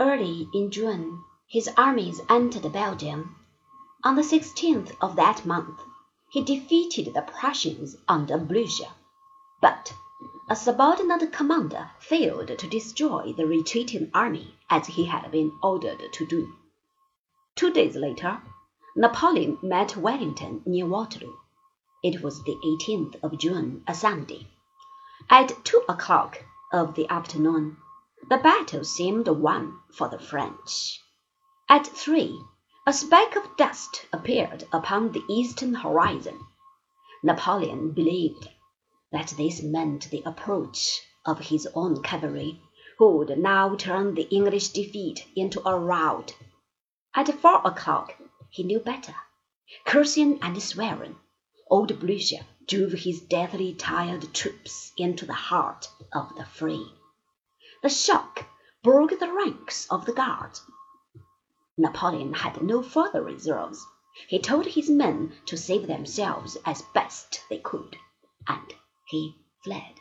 Early in June his armies entered Belgium. On the 16th of that month he defeated the Prussians under Blucher, but a subordinate commander failed to destroy the retreating army as he had been ordered to do. Two days later Napoleon met Wellington near Waterloo. It was the 18th of June, a Sunday. At two o'clock of the afternoon the battle seemed won for the French. At three, a speck of dust appeared upon the eastern horizon. Napoleon believed that this meant the approach of his own cavalry, who would now turn the English defeat into a rout. At four o'clock he knew better. Cursing and swearing, old Blucher drove his deathly tired troops into the heart of the fray. The shock broke the ranks of the Guards. Napoleon had no further reserves. He told his men to save themselves as best they could, and he fled.